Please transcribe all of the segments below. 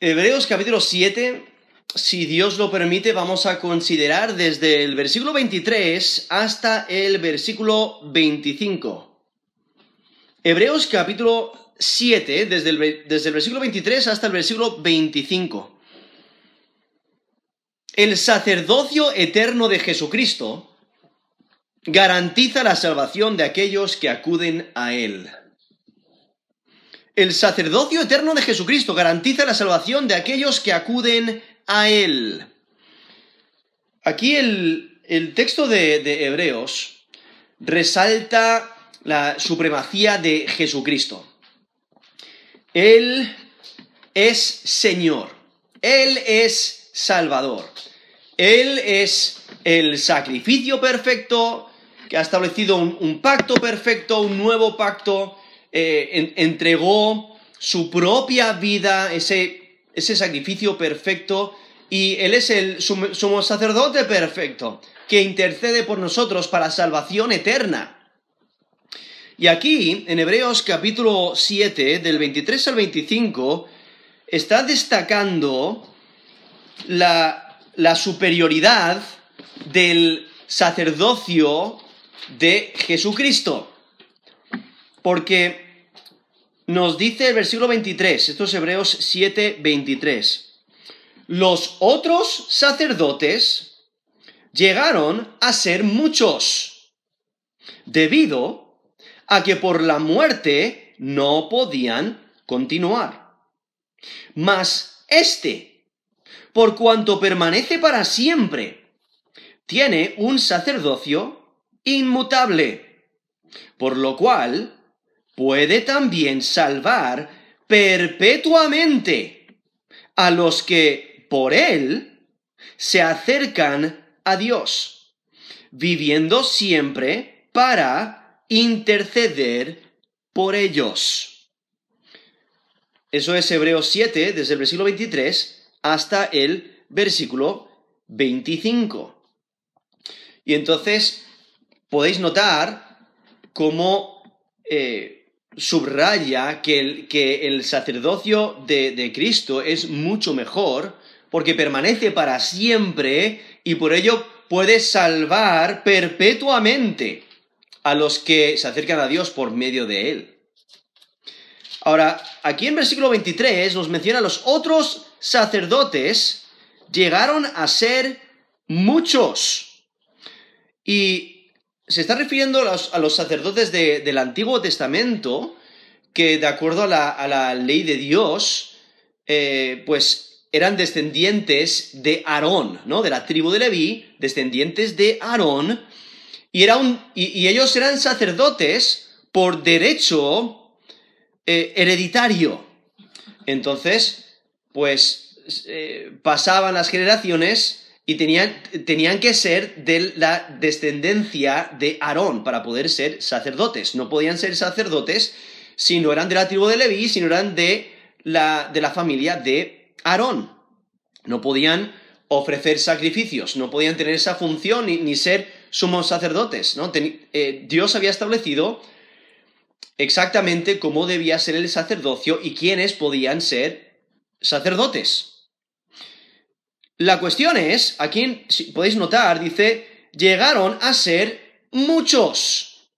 Hebreos capítulo 7, si Dios lo permite, vamos a considerar desde el versículo 23 hasta el versículo 25. Hebreos capítulo 7, desde el, desde el versículo 23 hasta el versículo 25. El sacerdocio eterno de Jesucristo garantiza la salvación de aquellos que acuden a Él. El sacerdocio eterno de Jesucristo garantiza la salvación de aquellos que acuden a Él. Aquí el, texto de, Hebreos resalta la supremacía de Jesucristo. Él es Señor, Él es Salvador, Él es el sacrificio perfecto que ha establecido un, pacto perfecto, un nuevo pacto, eh, entregó su propia vida, ese, ese sacrificio perfecto, y Él es el sumo sacerdote perfecto, que intercede por nosotros para salvación eterna. Y aquí, en Hebreos capítulo 7, del 23 al 25, está destacando la, la superioridad del sacerdocio de Jesucristo. Porque nos dice el versículo 23, estos Hebreos 7, 23, los otros sacerdotes llegaron a ser muchos, debido a que por la muerte no podían continuar. Mas este, por cuanto permanece para siempre, tiene un sacerdocio inmutable, por lo cual puede también salvar perpetuamente a los que por él se acercan a Dios, viviendo siempre para interceder por ellos. Eso es Hebreos 7, desde el versículo 23 hasta el versículo 25. Y entonces podéis notar cómo eh, subraya que el, sacerdocio de, de Cristo es mucho mejor porque permanece para siempre y por ello puede salvar perpetuamente a los que se acercan a Dios por medio de él. Ahora, aquí en versículo 23 nos menciona los otros sacerdotes llegaron a ser muchos. Y se está refiriendo a los, sacerdotes del Antiguo Testamento, que de acuerdo a la, ley de Dios, eh, pues eran descendientes de Aarón, ¿no? De la tribu de Leví, descendientes de Aarón, y, y, ellos eran sacerdotes por derecho eh, hereditario. Entonces, pues eh, pasaban las generaciones y tenían, tenían que ser de la descendencia de Aarón para poder ser sacerdotes. No podían ser sacerdotes si no eran de la tribu de Leví, si no eran de la, de la familia de Aarón. No podían ofrecer sacrificios, no podían tener esa función ni, ser sumos sacerdotes. ¿no? Eh, Dios había establecido exactamente cómo debía ser el sacerdocio y quiénes podían ser sacerdotes. La cuestión es, aquí si podéis notar, dice, llegaron a ser muchos.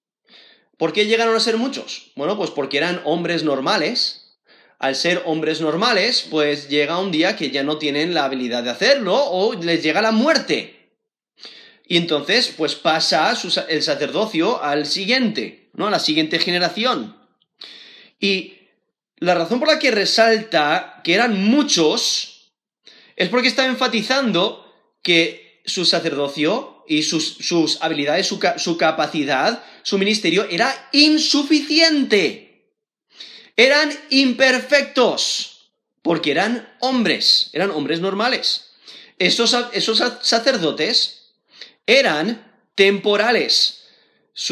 ¿Por qué llegaron a ser muchos? Bueno, pues porque eran hombres normales. Al ser hombres normales, pues llega un día que ya no tienen la habilidad de hacerlo o les llega la muerte. Y entonces, pues pasa el sacerdocio al siguiente, ¿no? A la siguiente generación. Y la razón por la que resalta que eran muchos es porque está enfatizando que su sacerdocio y sus, habilidades, su, su capacidad, su ministerio era insuficiente. Eran imperfectos, porque eran hombres, eran hombres normales. Esos, esos sacerdotes eran temporales.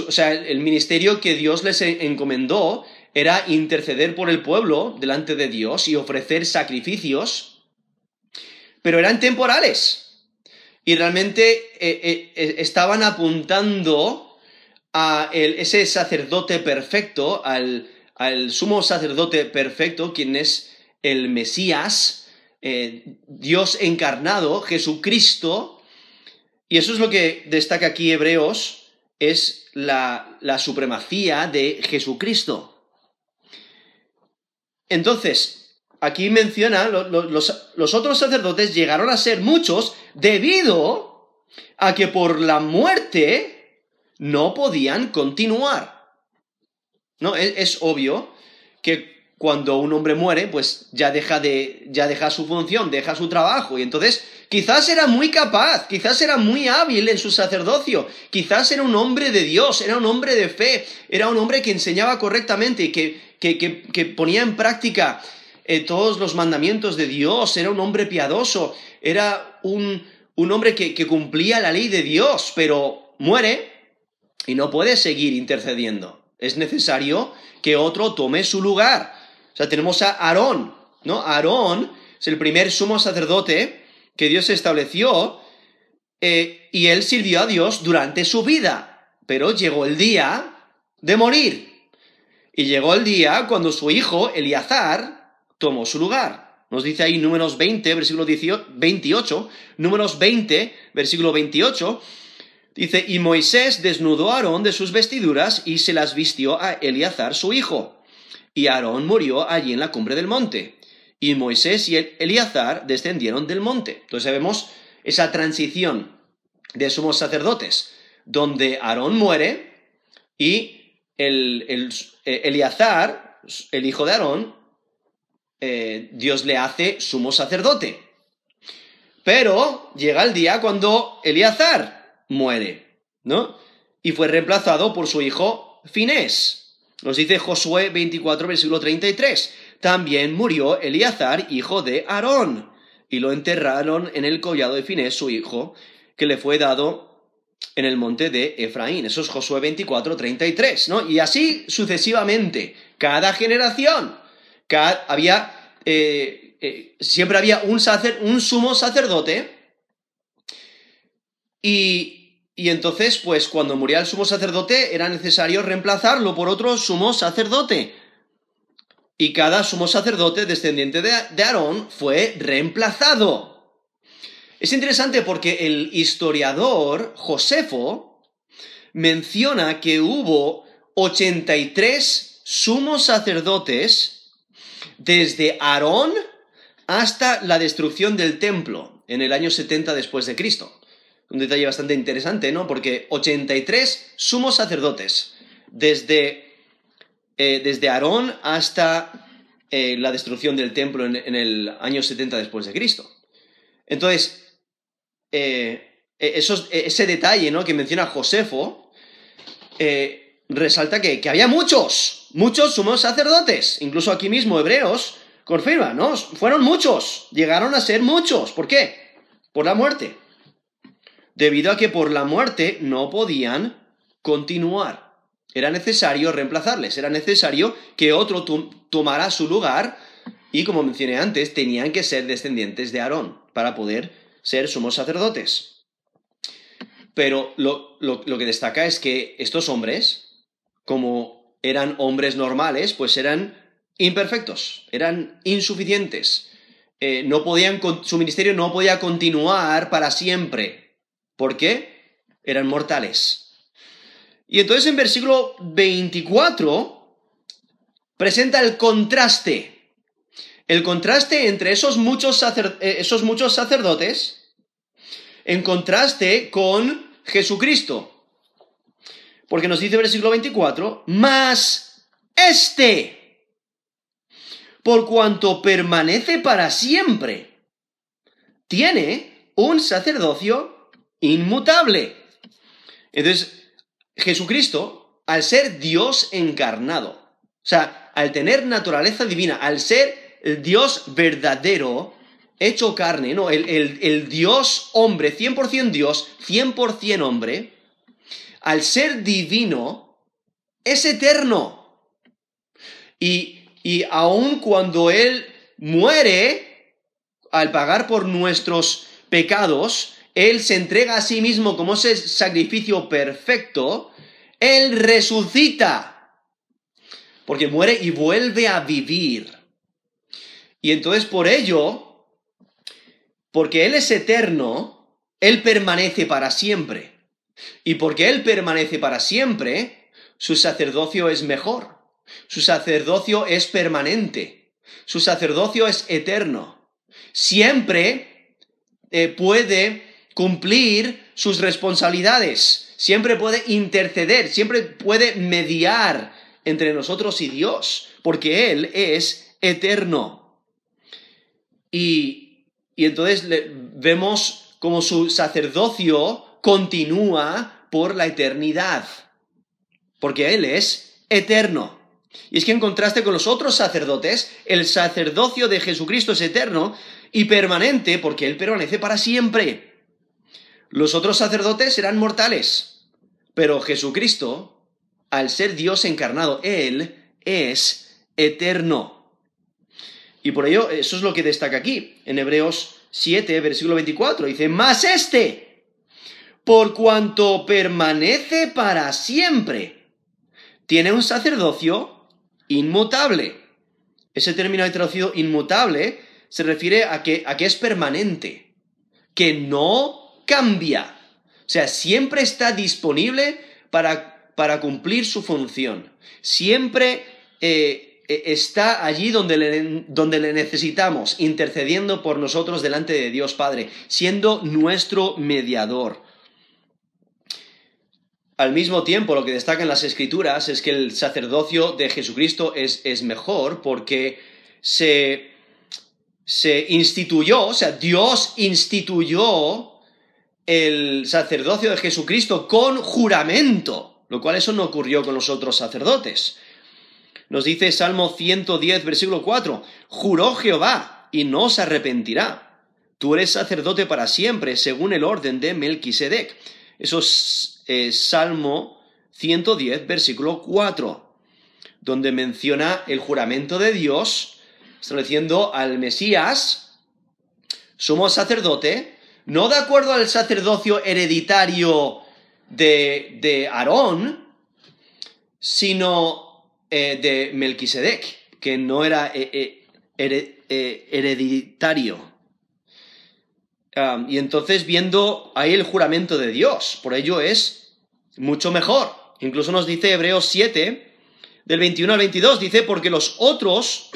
o sea, el ministerio que Dios les encomendó era interceder por el pueblo delante de Dios y ofrecer sacrificios pero eran temporales. Y realmente eh, eh, eh, estaban apuntando a ese sacerdote perfecto, al, sumo sacerdote perfecto, quien es el Mesías, Dios encarnado, Jesucristo, y eso es lo que destaca aquí Hebreos, es la, supremacía de Jesucristo. Entonces, aquí menciona, los, otros sacerdotes llegaron a ser muchos debido a que por la muerte no podían continuar. ¿No? es obvio que cuando un hombre muere, pues ya deja de, ya deja su función, deja su trabajo, y entonces quizás era muy capaz, quizás era muy hábil en su sacerdocio, quizás era un hombre de Dios, era un hombre de fe, era un hombre que enseñaba correctamente y que, que, ponía en práctica eh, todos los mandamientos de Dios, era un hombre piadoso, era un, un hombre que, cumplía la ley de Dios, pero muere y no puede seguir intercediendo. Es necesario que otro tome su lugar. O sea, tenemos a Aarón, ¿no? Aarón es el primer sumo sacerdote que Dios estableció eh, y él sirvió a Dios durante su vida, pero llegó el día de morir. Y llegó el día cuando su hijo, Eliazar, tomó su lugar. Nos dice ahí números 20, versículo 28, números 20, versículo 28, dice, y Moisés desnudó a Aarón de sus vestiduras y se las vistió a Eliazar su hijo y Aarón murió allí en la cumbre del monte. Y Moisés y Eliazar descendieron del monte. Entonces vemos esa transición de sumos sacerdotes, donde Aarón muere y el, el, eh, el hijo de Aarón, eh, Dios le hace sumo sacerdote. Pero llega el día cuando Eliazar muere, ¿no? Y fue reemplazado por su hijo Finés. Nos dice Josué 24, versículo 33. También murió Eleazar, hijo de Aarón, y lo enterraron en el collado de Finés, su hijo, que le fue dado en el monte de Efraín. Eso es Josué 24, 33, ¿no? Y así sucesivamente, cada generación, había, eh, eh, siempre había un, un sumo sacerdote, y y entonces, pues cuando moría el sumo sacerdote, era necesario reemplazarlo por otro sumo sacerdote. Y cada sumo sacerdote descendiente de Aarón fue reemplazado. Es interesante porque el historiador Josefo menciona que hubo 83 sumos sacerdotes desde Aarón hasta la destrucción del templo en el año 70 después de Cristo un detalle bastante interesante, ¿no? Porque 83 sumos sacerdotes, desde, eh, desde Aarón hasta eh, la destrucción del templo en, el año 70 después de Cristo. Entonces, eh, ese detalle ¿no? que menciona Josefo resalta que, que, había muchos, muchos sumos sacerdotes. Incluso aquí mismo Hebreos confirma, ¿no? Fueron muchos, llegaron a ser muchos. ¿Por qué? Por la muerte debido a que por la muerte no podían continuar. Era necesario reemplazarles, era necesario que otro tomara su lugar y, como mencioné antes, tenían que ser descendientes de Aarón para poder ser sumos sacerdotes. Pero lo, que destaca es que estos hombres, como eran hombres normales, pues eran imperfectos, eran insuficientes. Eh, no podían, su ministerio no podía continuar para siempre. ¿Por qué? Eran mortales. Y entonces en versículo 24 presenta el contraste. El contraste entre esos muchos, eh, esos muchos sacerdotes en contraste con Jesucristo. Porque nos dice el versículo 24, más este, por cuanto permanece para siempre, tiene un sacerdocio inmutable. Entonces, Jesucristo, al ser Dios encarnado, o sea, al tener naturaleza divina, al ser Dios verdadero, hecho carne, ¿no? El, el Dios hombre, 100% Dios, 100% hombre, al ser divino, es eterno. Y, y aun cuando Él muere, al pagar por nuestros pecados, él se entrega a sí mismo como ese sacrificio perfecto, Él resucita, porque muere y vuelve a vivir. Y entonces por ello, porque Él es eterno, Él permanece para siempre. Y porque Él permanece para siempre, su sacerdocio es mejor. Su sacerdocio es permanente. Su sacerdocio es eterno. Siempre eh, puede cumplir sus responsabilidades. Siempre puede interceder. Siempre puede mediar entre nosotros y Dios. Porque Él es eterno. Y, y entonces vemos como su sacerdocio continúa por la eternidad. Porque Él es eterno. Y es que en contraste con los otros sacerdotes, el sacerdocio de Jesucristo es eterno y permanente porque Él permanece para siempre. Los otros sacerdotes eran mortales, pero Jesucristo, al ser Dios encarnado, Él es eterno. Y por ello, eso es lo que destaca aquí, en Hebreos 7, versículo 24, dice, más este, por cuanto permanece para siempre, tiene un sacerdocio inmutable. Ese término de traducido inmutable se refiere a que, a que es permanente, que no cambia. O sea, siempre está disponible para, para cumplir su función. Siempre eh, e, está allí donde le, donde le necesitamos, intercediendo por nosotros delante de Dios Padre, siendo nuestro mediador. Al mismo tiempo, lo que destacan las escrituras es que el sacerdocio de Jesucristo es, es mejor porque se, se instituyó, o sea, Dios instituyó el sacerdocio de Jesucristo con juramento, lo cual eso no ocurrió con los otros sacerdotes. Nos dice Salmo 110, versículo 4, juró Jehová y no se arrepentirá. Tú eres sacerdote para siempre, según el orden de Melquisedec. Eso es Salmo 110, versículo 4, donde menciona el juramento de Dios, estableciendo al Mesías, somos sacerdote, no de acuerdo al sacerdocio hereditario de, de Aarón, sino eh, de Melquisedec, que no era eh, eh, y entonces viendo ahí el juramento de Dios, por ello es mucho mejor. Incluso nos dice Hebreos 7, del 21 al 22, dice, porque los otros,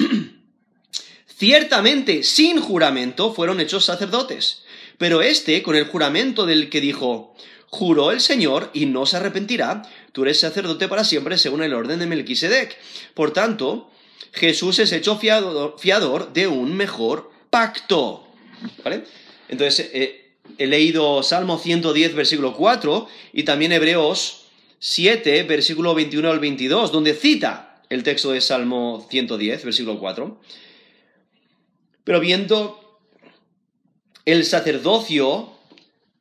ciertamente sin juramento, fueron hechos sacerdotes. Pero este, con el juramento del que dijo, juró el Señor y no se arrepentirá, tú eres sacerdote para siempre según el orden de Melquisedec. Por tanto, Jesús es hecho fiador, fiador de un mejor pacto. ¿Vale? Entonces, eh, he leído Salmo 110, versículo 4, y también Hebreos 7, versículo 21 al 22, donde cita el texto de Salmo 110, versículo 4. Pero viendo el sacerdocio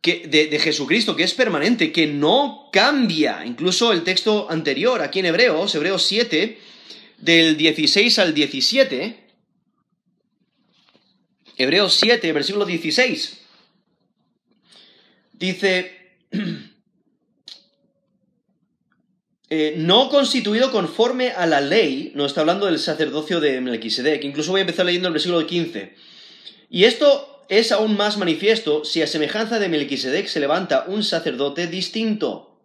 de, de, Jesucristo, que es permanente, que no cambia, incluso el texto anterior, aquí en Hebreos, Hebreos 7, del 16 al 17, Hebreos 7, versículo 16. Dice, eh, no constituido conforme a la ley, no está hablando del sacerdocio de Melquisedec, incluso voy a empezar leyendo el versículo 15. Y esto es aún más manifiesto si a semejanza de Melquisedec se levanta un sacerdote distinto,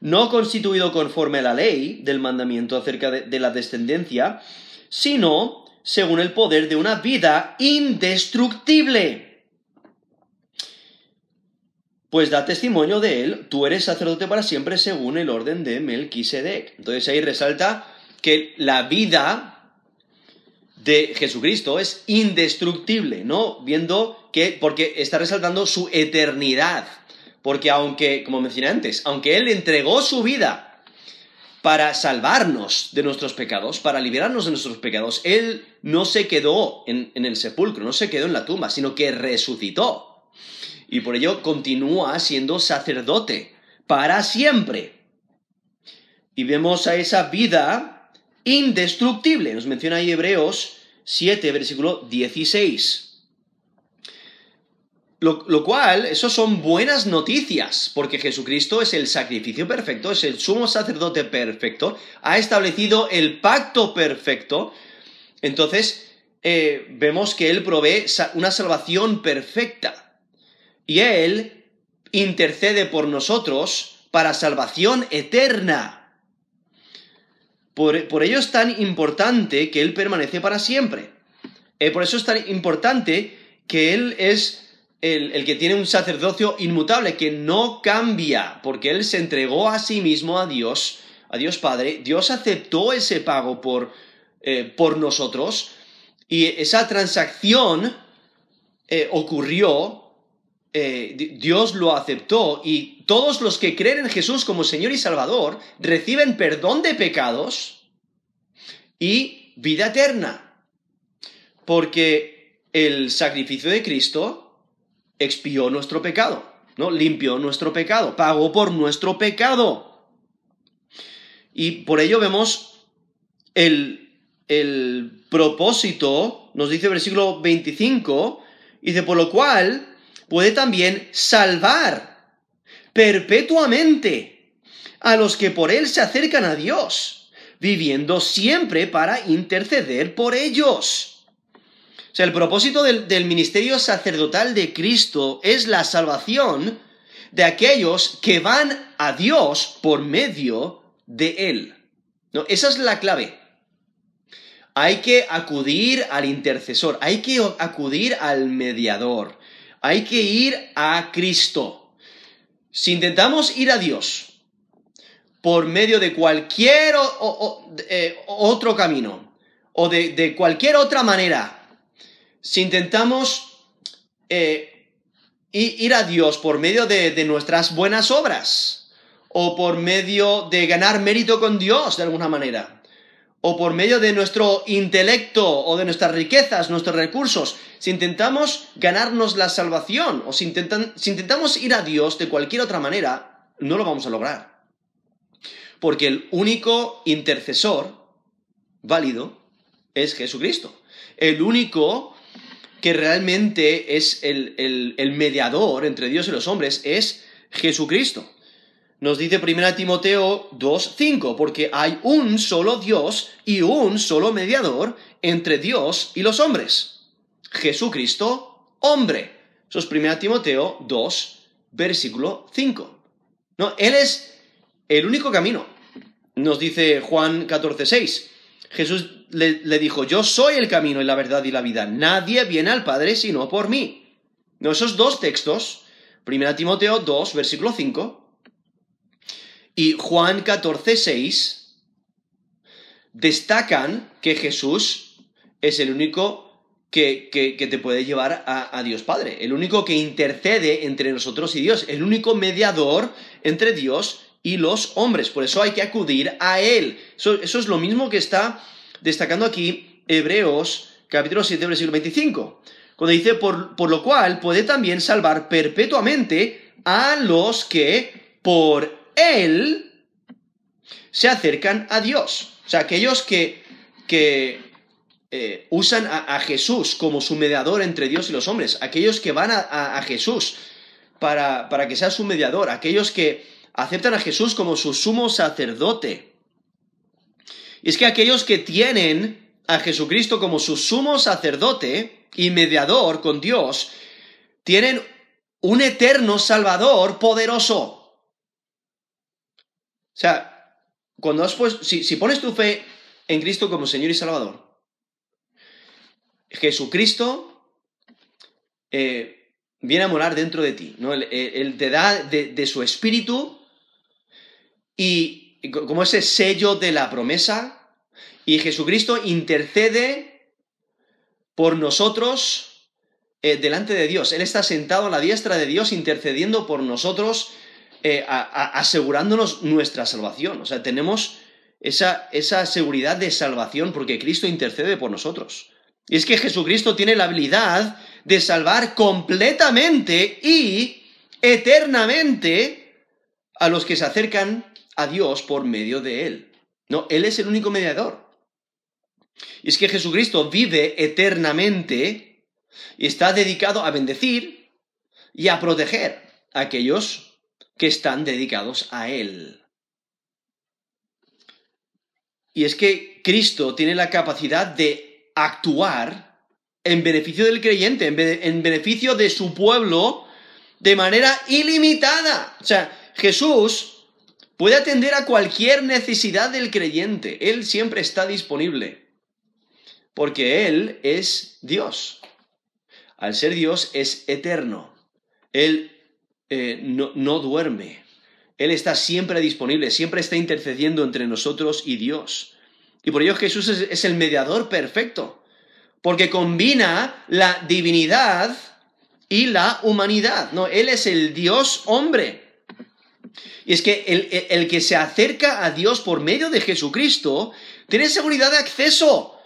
no constituido conforme a la ley del mandamiento acerca de la descendencia, sino según el poder de una vida indestructible. Pues da testimonio de él, tú eres sacerdote para siempre según el orden de Melquisedec. Entonces ahí resalta que la vida de Jesucristo es indestructible, ¿no? Viendo que, porque está resaltando su eternidad. Porque aunque, como mencioné antes, aunque Él entregó su vida para salvarnos de nuestros pecados, para liberarnos de nuestros pecados. Él no se quedó en, el sepulcro, no se quedó en la tumba, sino que resucitó. Y por ello continúa siendo sacerdote para siempre. Y vemos a esa vida indestructible. Nos menciona ahí Hebreos 7, versículo 16. Lo, cual, eso son buenas noticias, porque Jesucristo es el sacrificio perfecto, es el sumo sacerdote perfecto, ha establecido el pacto perfecto. Entonces, eh, vemos que Él provee una salvación perfecta. Y Él intercede por nosotros para salvación eterna. Por, ello es tan importante que Él permanece para siempre. Eh, por eso es tan importante que Él es el, que tiene un sacerdocio inmutable, que no cambia, porque Él se entregó a sí mismo a Dios, a Dios Padre. Dios aceptó ese pago por, eh, por nosotros y esa transacción eh, ocurrió, eh, Dios lo aceptó y todos los que creen en Jesús como Señor y Salvador reciben perdón de pecados y vida eterna. Porque el sacrificio de Cristo expió nuestro pecado, ¿no? Limpió nuestro pecado, pagó por nuestro pecado. Y por ello vemos el, el propósito, nos dice el versículo 25, dice, por lo cual puede también salvar perpetuamente a los que por él se acercan a Dios, viviendo siempre para interceder por ellos. Sea, el propósito del, del ministerio sacerdotal de Cristo es la salvación de aquellos que van a Dios por medio de Él. ¿No? Esa es la clave. Hay que acudir al intercesor, hay que acudir al mediador, hay que ir a Cristo. Si intentamos ir a Dios por medio de cualquier eh, otro camino o de, cualquier otra manera, si intentamos eh, ir a Dios por medio de nuestras buenas obras o por medio de ganar mérito con Dios de alguna manera, o por medio de nuestro intelecto o de nuestras riquezas, nuestros recursos, si intentamos ganarnos la salvación o si, intentamos ir a Dios de cualquier otra manera, no lo vamos a lograr. Porque el único intercesor válido es Jesucristo. El único que realmente es el mediador entre Dios y los hombres es Jesucristo. Nos dice 1 Timoteo 2.5, porque hay un solo Dios y un solo mediador entre Dios y los hombres. Jesucristo, hombre. Eso es 1 Timoteo 2, versículo 5. No, Él es el único camino. Nos dice Juan 14.6. Jesús le, dijo, yo soy el camino y la verdad y la vida. Nadie viene al Padre sino por mí. Esos dos textos, 1 Timoteo 2, versículo 5, y Juan 14, 6 destacan que Jesús es el único que, te puede llevar a, Dios Padre, el único que intercede entre nosotros y Dios, el único mediador entre Dios y los hombres. Por eso hay que acudir a Él. Eso, es lo mismo que está destacando aquí Hebreos capítulo 7, versículo 25. Cuando dice, por, por lo cual puede también salvar perpetuamente a los que por él se acercan a Dios. O sea, aquellos que, que eh, usan a, Jesús como su mediador entre Dios y los hombres, aquellos que van a, Jesús para, para que sea su mediador, aquellos que aceptan a Jesús como su sumo sacerdote. Y es que aquellos que tienen a Jesucristo como su sumo sacerdote y mediador con Dios, tienen un eterno Salvador poderoso. O sea, cuando has si, pones tu fe en Cristo como Señor y Salvador, Jesucristo eh, viene a morar dentro de ti, ¿no? Él, te da de, su espíritu y como ese sello de la promesa, y Jesucristo intercede por nosotros eh, delante de Dios. Él está sentado a la diestra de Dios intercediendo por nosotros eh, asegurándonos nuestra salvación. O sea, tenemos esa, esa seguridad de salvación porque Cristo intercede por nosotros. Y es que Jesucristo tiene la habilidad de salvar completamente y eternamente a los que se acercan a Dios por medio de Él. No, Él es el único mediador. Y es que Jesucristo vive eternamente y está dedicado a bendecir y a proteger a aquellos que están dedicados a Él. Y es que Cristo tiene la capacidad de actuar en beneficio del creyente, en, beneficio de su pueblo, de manera ilimitada. O sea, Jesús puede atender a cualquier necesidad del creyente. Él siempre está disponible. Porque Él es Dios. Al ser Dios es eterno. Él eh, no, no duerme. Él está siempre disponible, siempre está intercediendo entre nosotros y Dios. Y por ello Jesús es, el mediador perfecto, porque combina la divinidad y la humanidad. No, Él es el Dios hombre. Y es que el, el, que se acerca a Dios por medio de Jesucristo tiene seguridad de acceso.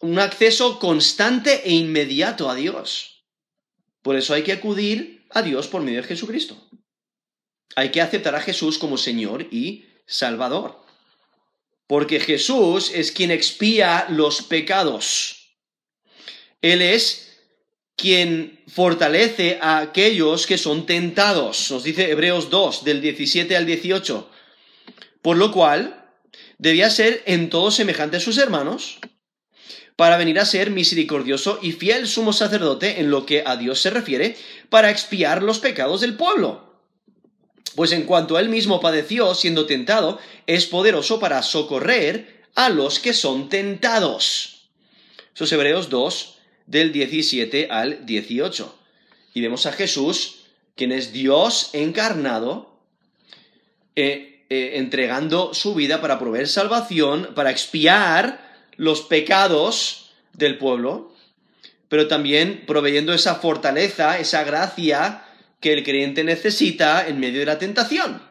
Un acceso constante e inmediato a Dios. Por eso hay que acudir a Dios por medio de Jesucristo. Hay que aceptar a Jesús como Señor y Salvador. Porque Jesús es quien expía los pecados. Él es quien fortalece a aquellos que son tentados. Nos dice Hebreos 2, del 17 al 18. Por lo cual, debía ser en todo semejante a sus hermanos, para venir a ser misericordioso y fiel sumo sacerdote en lo que a Dios se refiere, para expiar los pecados del pueblo pues en cuanto él mismo padeció siendo tentado, es poderoso para socorrer a los que son tentados. Esos Hebreos 2, del 17 al 18. Y vemos a Jesús, quien es Dios encarnado, eh, eh, entregando su vida para proveer salvación, para expiar los pecados del pueblo, pero también proveyendo esa fortaleza, esa gracia que el creyente necesita en medio de la tentación.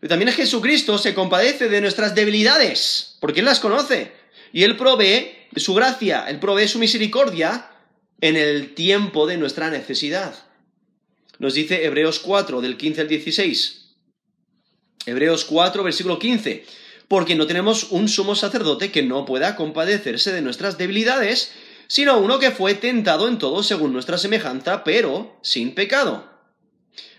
Pero también Jesucristo se compadece de nuestras debilidades, porque Él las conoce. Y Él provee su gracia, Él provee su misericordia en el tiempo de nuestra necesidad. Nos dice Hebreos 4, del 15 al 16. Hebreos 4, versículo 15. Porque no tenemos un sumo sacerdote que no pueda compadecerse de nuestras debilidades, sino uno que fue tentado en todo según nuestra semejanza, pero sin pecado.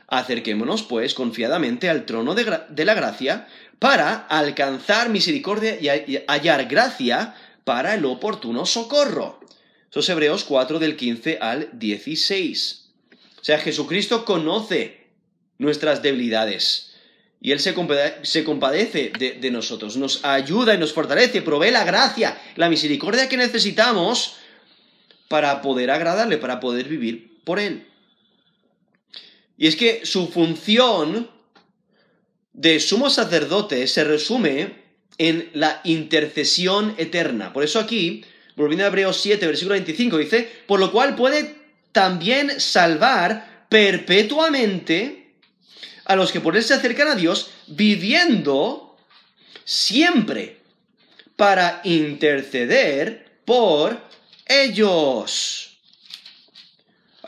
Acerquémonos, pues, confiadamente al trono de, la gracia, para alcanzar misericordia y hallar gracia para el oportuno socorro. Esos Hebreos 4 del 15 al 16. O sea, Jesucristo conoce nuestras debilidades. Y Él se, compadece de, de, nosotros, nos ayuda y nos fortalece, provee la gracia, la misericordia que necesitamos para poder agradarle, para poder vivir por Él. Y es que su función de sumo sacerdote se resume en la intercesión eterna. Por eso aquí, volviendo a Hebreos 7, versículo 25, dice, por lo cual puede también salvar perpetuamente a los que por él se acercan a Dios, viviendo siempre para interceder por ellos.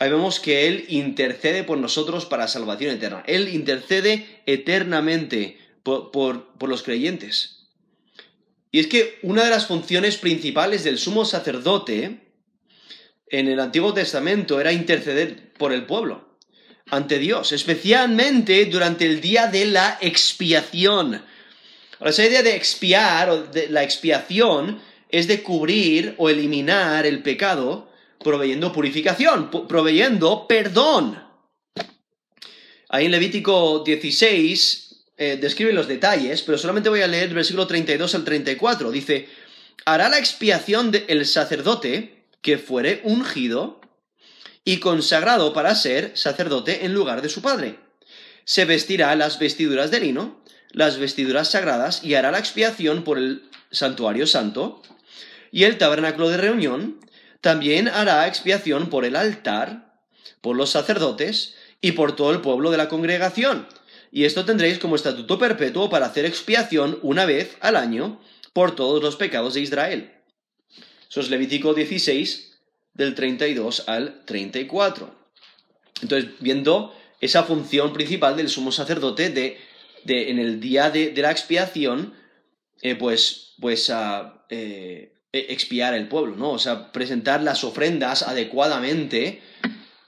Ahí vemos que Él intercede por nosotros para salvación eterna. Él intercede eternamente por, los creyentes. Y es que una de las funciones principales del sumo sacerdote en el Antiguo Testamento era interceder por el pueblo ante Dios, especialmente durante el día de la expiación. Ahora, esa idea de expiar o de la expiación es de cubrir o eliminar el pecado proveyendo purificación, proveyendo perdón. Ahí en Levítico 16 eh, describe los detalles, pero solamente voy a leer el versículo 32 al 34. Dice, hará la expiación del sacerdote que fuere ungido y consagrado para ser sacerdote en lugar de su padre. Se vestirá las vestiduras de lino, las vestiduras sagradas, y hará la expiación por el santuario santo, y el tabernáculo de reunión también hará expiación por el altar, por los sacerdotes y por todo el pueblo de la congregación. Y esto tendréis como estatuto perpetuo para hacer expiación una vez al año por todos los pecados de Israel. Eso es Levítico 16, del 32 al 34. Entonces, viendo esa función principal del sumo sacerdote de, de en el día de, la expiación, eh, pues, pues uh, e, expiar el pueblo, ¿no? O sea, presentar las ofrendas adecuadamente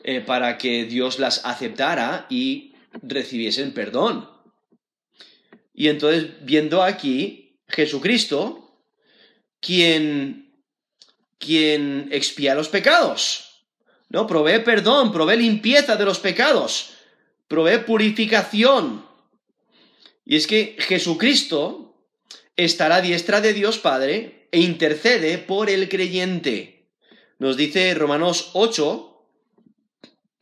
eh, para que Dios las aceptara y recibiesen perdón. Y entonces, viendo aquí, Jesucristo, quien quien expía los pecados. ¿No? Provee perdón, provee limpieza de los pecados, provee purificación. Y es que Jesucristo está a diestra de Dios Padre e intercede por el creyente. Nos dice Romanos 8,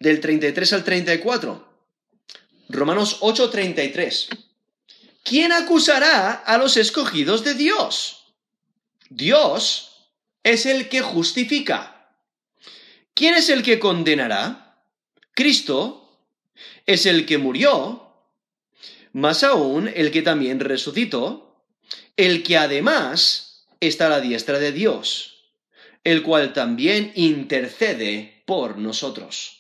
del 33 al 34. Romanos 8, 33. ¿Quién acusará a los escogidos de Dios? Dios es el que justifica. ¿Quién es el que condenará? Cristo es el que murió, más aún el que también resucitó, el que además está a la diestra de Dios, el cual también intercede por nosotros.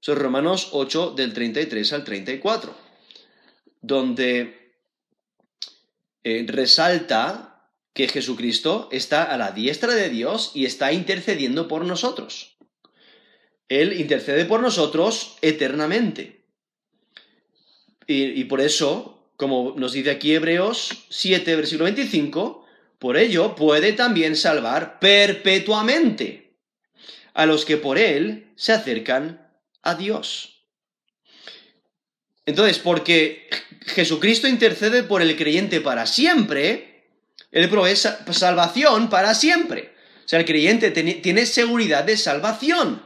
Son Romanos 8 del 33 al 34, donde eh, resalta que Jesucristo está a la diestra de Dios y está intercediendo por nosotros. Él intercede por nosotros eternamente. Y, y, por eso, como nos dice aquí Hebreos 7, versículo 25, por ello puede también salvar perpetuamente a los que por él se acercan a Dios. Entonces, porque Jesucristo intercede por el creyente para siempre, Él provee salvación para siempre. O sea, el creyente tiene seguridad de salvación.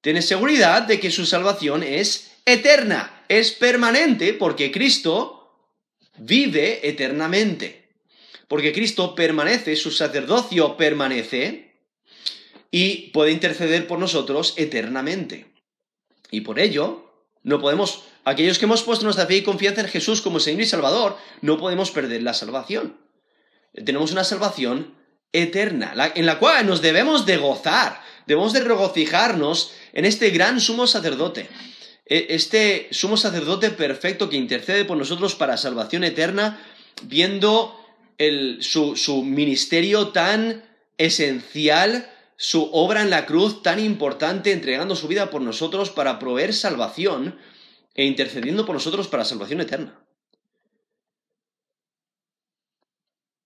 Tiene seguridad de que su salvación es eterna, es permanente, porque Cristo vive eternamente. Porque Cristo permanece, su sacerdocio permanece y puede interceder por nosotros eternamente. Y por ello, no podemos aquellos que hemos puesto nuestra fe y confianza en Jesús como Señor y Salvador, no podemos perder la salvación. Tenemos una salvación eterna, en la cual nos debemos de gozar, debemos de regocijarnos en este gran sumo sacerdote, e, este sumo sacerdote perfecto que intercede por nosotros para salvación eterna, viendo su, su ministerio tan esencial, su obra en la cruz tan importante, entregando su vida por nosotros para proveer salvación, e intercediendo por nosotros para salvación eterna.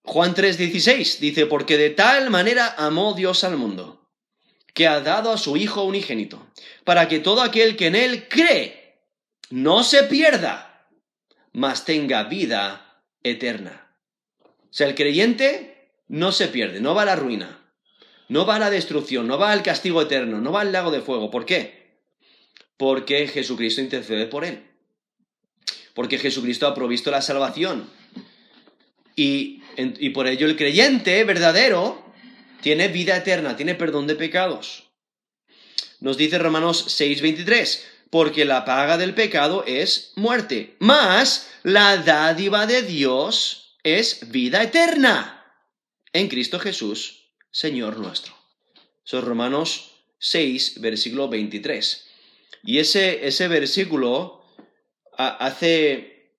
Juan 3:16 dice, porque de tal manera amó Dios al mundo, que ha dado a su Hijo unigénito, para que todo aquel que en Él cree no se pierda, mas tenga vida eterna. O sea, el creyente no se pierde, no va a la ruina, no va a la destrucción, no va al castigo eterno, no va al lago de fuego. ¿Por qué? porque Jesucristo intercede por él. Porque Jesucristo ha provisto la salvación. Y, y por ello el creyente verdadero tiene vida eterna, tiene perdón de pecados. Nos dice Romanos 6:23, porque la paga del pecado es muerte, mas la dádiva de Dios es vida eterna en Cristo Jesús, Señor nuestro. Son Romanos 6, versículo 23. Y ese, ese versículo hace,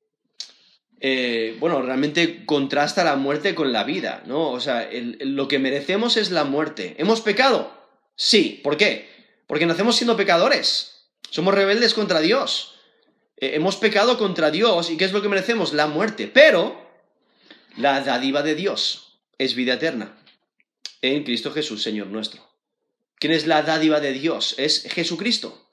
eh, bueno, realmente contrasta la muerte con la vida, ¿no? O sea, lo que merecemos es la muerte. ¿Hemos pecado? Sí. ¿Por qué? Porque nacemos siendo pecadores. Somos rebeldes contra Dios. Eh, hemos pecado contra Dios y ¿qué es lo que merecemos? La muerte. Pero la dádiva de Dios es vida eterna en Cristo Jesús, Señor nuestro. ¿Quién es la dádiva de Dios? Es Jesucristo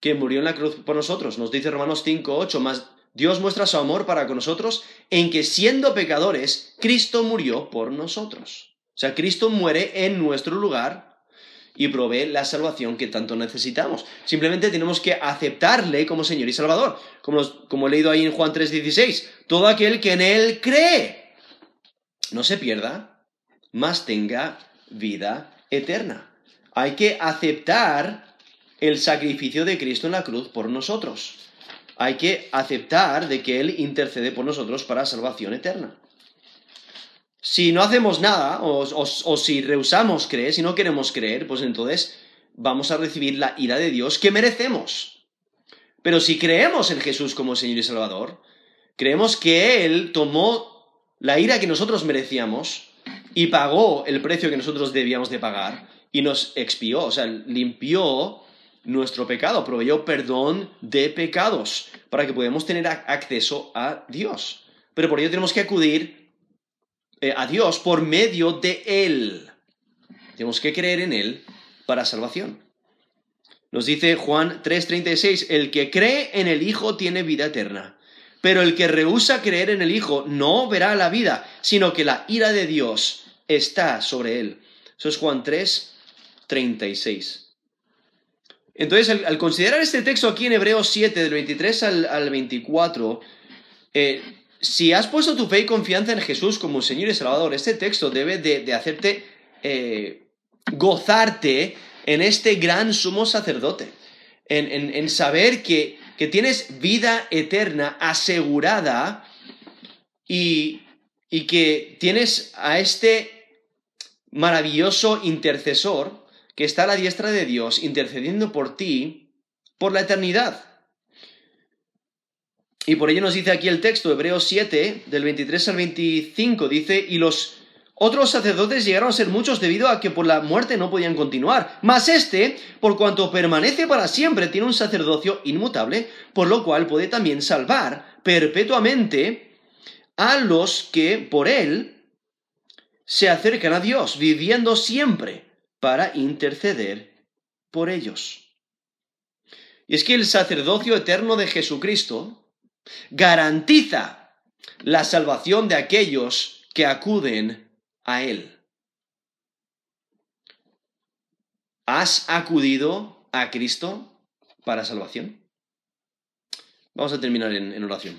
que murió en la cruz por nosotros. Nos dice Romanos 5, 8, más Dios muestra su amor para con nosotros en que siendo pecadores, Cristo murió por nosotros. O sea, Cristo muere en nuestro lugar y provee la salvación que tanto necesitamos. Simplemente tenemos que aceptarle como Señor y Salvador. Como, como he leído ahí en Juan 3:16, todo aquel que en Él cree no se pierda, más tenga vida eterna. Hay que aceptar el sacrificio de Cristo en la cruz por nosotros. Hay que aceptar de que Él intercede por nosotros para salvación eterna. Si no hacemos nada, o, si rehusamos creer, si no queremos creer, pues entonces vamos a recibir la ira de Dios que merecemos. Pero si creemos en Jesús como Señor y Salvador, creemos que Él tomó la ira que nosotros merecíamos y pagó el precio que nosotros debíamos de pagar y nos expió, o sea, limpió nuestro pecado, proveyó perdón de pecados para que podamos tener acceso a Dios. Pero por ello tenemos que acudir eh, a Dios por medio de Él. Tenemos que creer en Él para salvación. Nos dice Juan 3:36, el que cree en el Hijo tiene vida eterna, pero el que rehúsa creer en el Hijo no verá la vida, sino que la ira de Dios está sobre él. Eso es Juan 3:36. Entonces, al, considerar este texto aquí en Hebreos 7, del 23 al, 24, eh, si has puesto tu fe y confianza en Jesús como Señor y Salvador, este texto debe de, hacerte eh, gozarte en este gran sumo sacerdote, en, saber que, tienes vida eterna asegurada y, y que tienes a este maravilloso intercesor que está a la diestra de Dios intercediendo por ti por la eternidad. Y por ello nos dice aquí el texto, Hebreos 7, del 23 al 25, dice, y los otros sacerdotes llegaron a ser muchos debido a que por la muerte no podían continuar. Mas este, por cuanto permanece para siempre, tiene un sacerdocio inmutable, por lo cual puede también salvar perpetuamente a los que por él se acercan a Dios, viviendo siempre para interceder por ellos. Y es que el sacerdocio eterno de Jesucristo garantiza la salvación de aquellos que acuden a Él. ¿Has acudido a Cristo para salvación? Vamos a terminar en, oración.